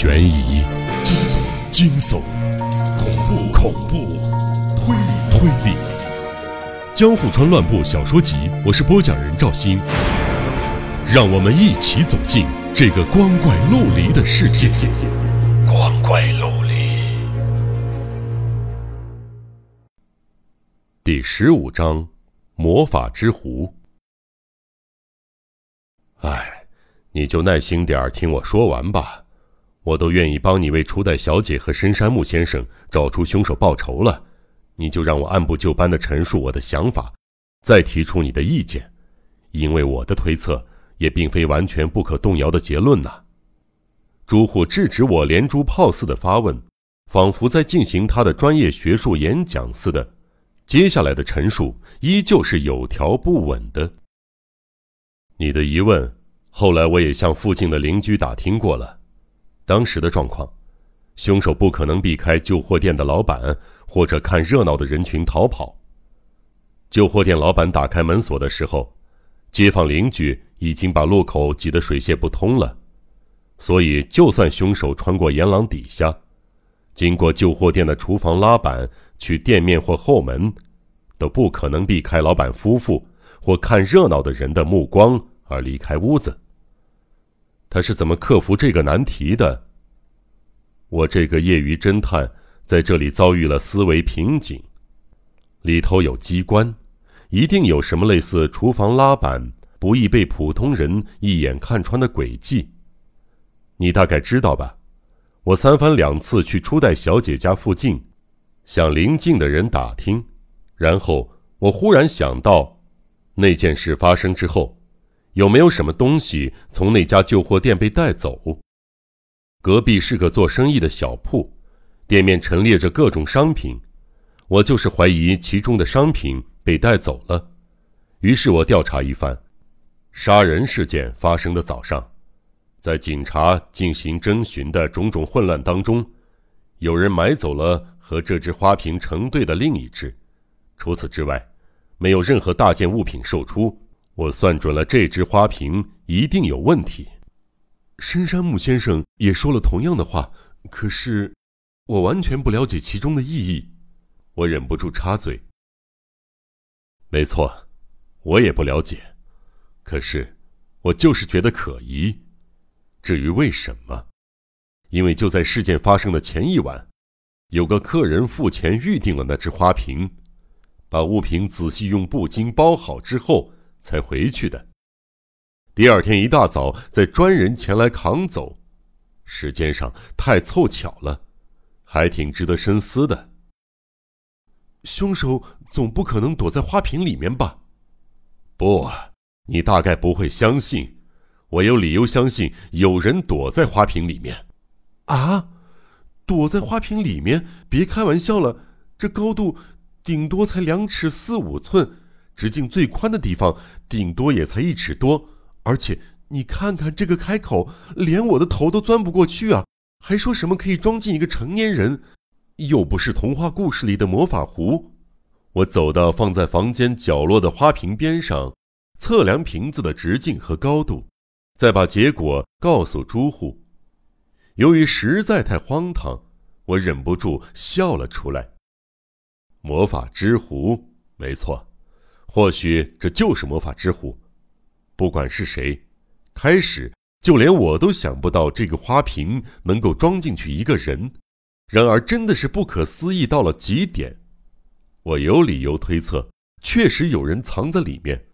悬疑、惊悚、恐怖、恐怖、推理、推理，《江户川乱步小说集》，我是播讲人赵鑫，让我们一起走进这个光怪陆离的世界。光怪陆离。第十五章：魔法之壶。哎。你就耐心点儿听我说完吧，我都愿意帮你为初代小姐和深山木先生找出凶手报仇了，你就让我按部就班的陈述我的想法，再提出你的意见，因为我的推测也并非完全不可动摇的结论呐。朱户制止我连珠炮似的发问，仿佛在进行他的专业学术演讲似的，接下来的陈述依旧是有条不紊的。你的疑问。后来我也向附近的邻居打听过了，当时的状况，凶手不可能避开旧货店的老板或者看热闹的人群逃跑。旧货店老板打开门锁的时候，街坊邻居已经把路口挤得水泄不通了，所以就算凶手穿过檐廊底下，经过旧货店的厨房拉板去店面或后门，都不可能避开老板夫妇或看热闹的人的目光。而离开屋子。他是怎么克服这个难题的？我这个业余侦探在这里遭遇了思维瓶颈。里头有机关，一定有什么类似厨房拉板不易被普通人一眼看穿的诡计。你大概知道吧？我三番两次去初代小姐家附近，向邻近的人打听，然后我忽然想到，那件事发生之后。有没有什么东西从那家旧货店被带走？隔壁是个做生意的小铺，店面陈列着各种商品，我就是怀疑其中的商品被带走了。于是我调查一番，杀人事件发生的早上，在警察进行征询的种种混乱当中，有人买走了和这只花瓶成对的另一只，除此之外，没有任何大件物品售出。我算准了这只花瓶一定有问题。深山木先生也说了同样的话，可是我完全不了解其中的意义。我忍不住插嘴。没错，我也不了解，可是我就是觉得可疑。至于为什么，因为就在事件发生的前一晚，有个客人付钱预定了那只花瓶，把物品仔细用布巾包好之后。才回去的。第二天一大早，再专人前来扛走，时间上太凑巧了，还挺值得深思的。凶手总不可能躲在花瓶里面吧？不，你大概不会相信，我有理由相信有人躲在花瓶里面。啊，躲在花瓶里面？别开玩笑了，这高度顶多才两尺四五寸。直径最宽的地方，顶多也才一尺多，而且你看看这个开口，连我的头都钻不过去啊！还说什么可以装进一个成年人，又不是童话故事里的魔法壶。我走到放在房间角落的花瓶边上，测量瓶子的直径和高度，再把结果告诉朱户。由于实在太荒唐，我忍不住笑了出来。魔法之壶，没错。或许这就是魔法之壶，不管是谁，开始就连我都想不到这个花瓶能够装进去一个人。然而真的是不可思议到了极点。我有理由推测，确实有人藏在里面。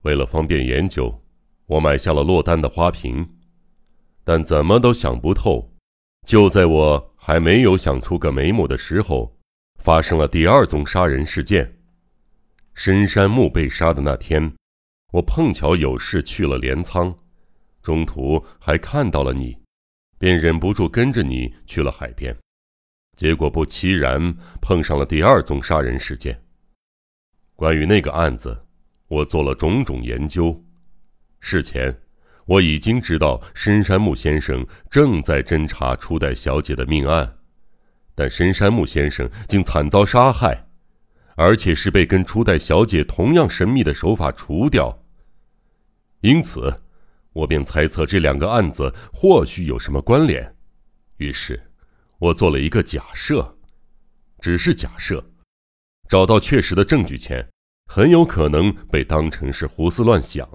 为了方便研究，我买下了落单的花瓶，但怎么都想不透。就在我还没有想出个眉目的时候，发生了第二宗杀人事件。深山木被杀的那天，我碰巧有事去了镰仓，中途还看到了你，便忍不住跟着你去了海边。结果不期然碰上了第二宗杀人事件。关于那个案子，我做了种种研究。事前我已经知道深山木先生正在侦查初代小姐的命案，但深山木先生竟惨遭杀害。而且是被跟初代小姐同样神秘的手法除掉，因此，我便猜测这两个案子或许有什么关联。于是，我做了一个假设，只是假设，找到确实的证据前，很有可能被当成是胡思乱想。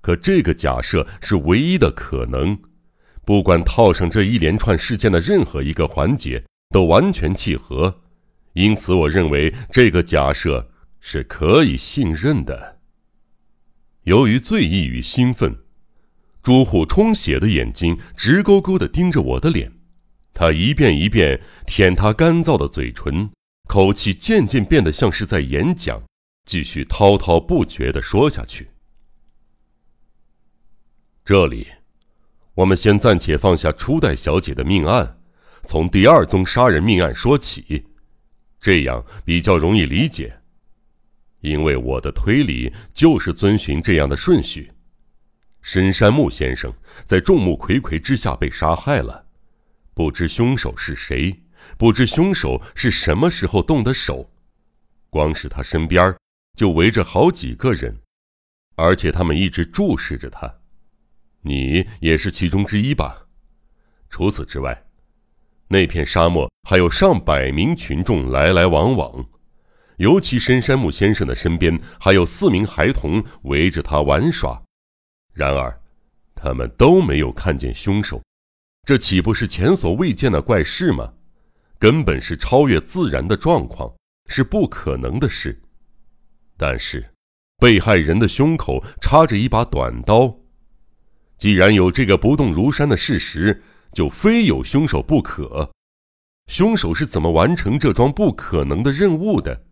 可这个假设是唯一的可能，不管套上这一连串事件的任何一个环节，都完全契合。因此，我认为这个假设是可以信任的。由于醉意与兴奋，朱户充血的眼睛直勾勾地盯着我的脸，他一遍一遍舔他干燥的嘴唇，口气渐渐变得像是在演讲，继续滔滔不绝地说下去。这里，我们先暂且放下初代小姐的命案，从第二宗杀人命案说起，这样比较容易理解。因为我的推理就是遵循这样的顺序：深山木先生在众目睽睽之下被杀害了，不知凶手是谁，不知凶手是什么时候动的手，光是他身边就围着好几个人，而且他们一直注视着他。你也是其中之一吧？除此之外，那片沙漠还有上百名群众来来往往，尤其深山木先生的身边还有四名孩童围着他玩耍。然而，他们都没有看见凶手，这岂不是前所未见的怪事吗？根本是超越自然的状况，是不可能的事。但是，被害人的胸口插着一把短刀。既然有这个不动如山的事实，就非有凶手不可。凶手是怎么完成这桩不可能的任务的？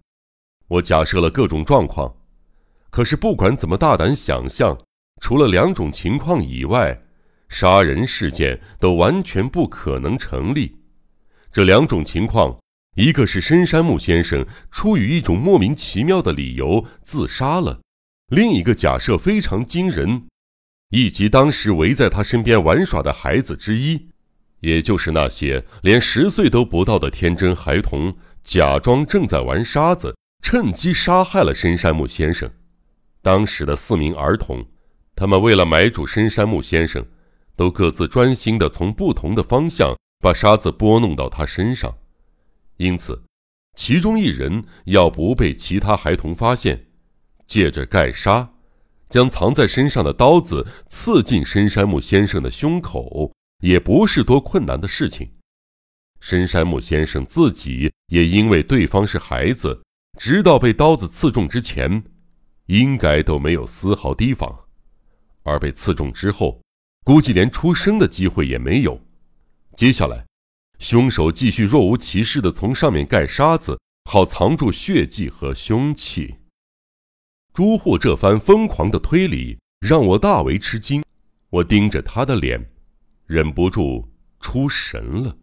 我假设了各种状况，可是不管怎么大胆想象，除了两种情况以外，杀人事件都完全不可能成立。这两种情况，一个是深山木先生出于一种莫名其妙的理由自杀了，另一个假设非常惊人。以及当时围在他身边玩耍的孩子之一，也就是那些连十岁都不到的天真孩童，假装正在玩沙子，趁机杀害了深山木先生。当时的四名儿童，他们为了埋住深山木先生，都各自专心地从不同的方向把沙子拨弄到他身上。因此，其中一人要不被其他孩童发现，借着盖沙。将藏在身上的刀子刺进深山木先生的胸口，也不是多困难的事情。深山木先生自己也因为对方是孩子，直到被刀子刺中之前，应该都没有丝毫提防；而被刺中之后，估计连出声的机会也没有。接下来，凶手继续若无其事地从上面盖沙子，好藏住血迹和凶器。朱户这番疯狂的推理让我大为吃惊，我盯着他的脸，忍不住出神了。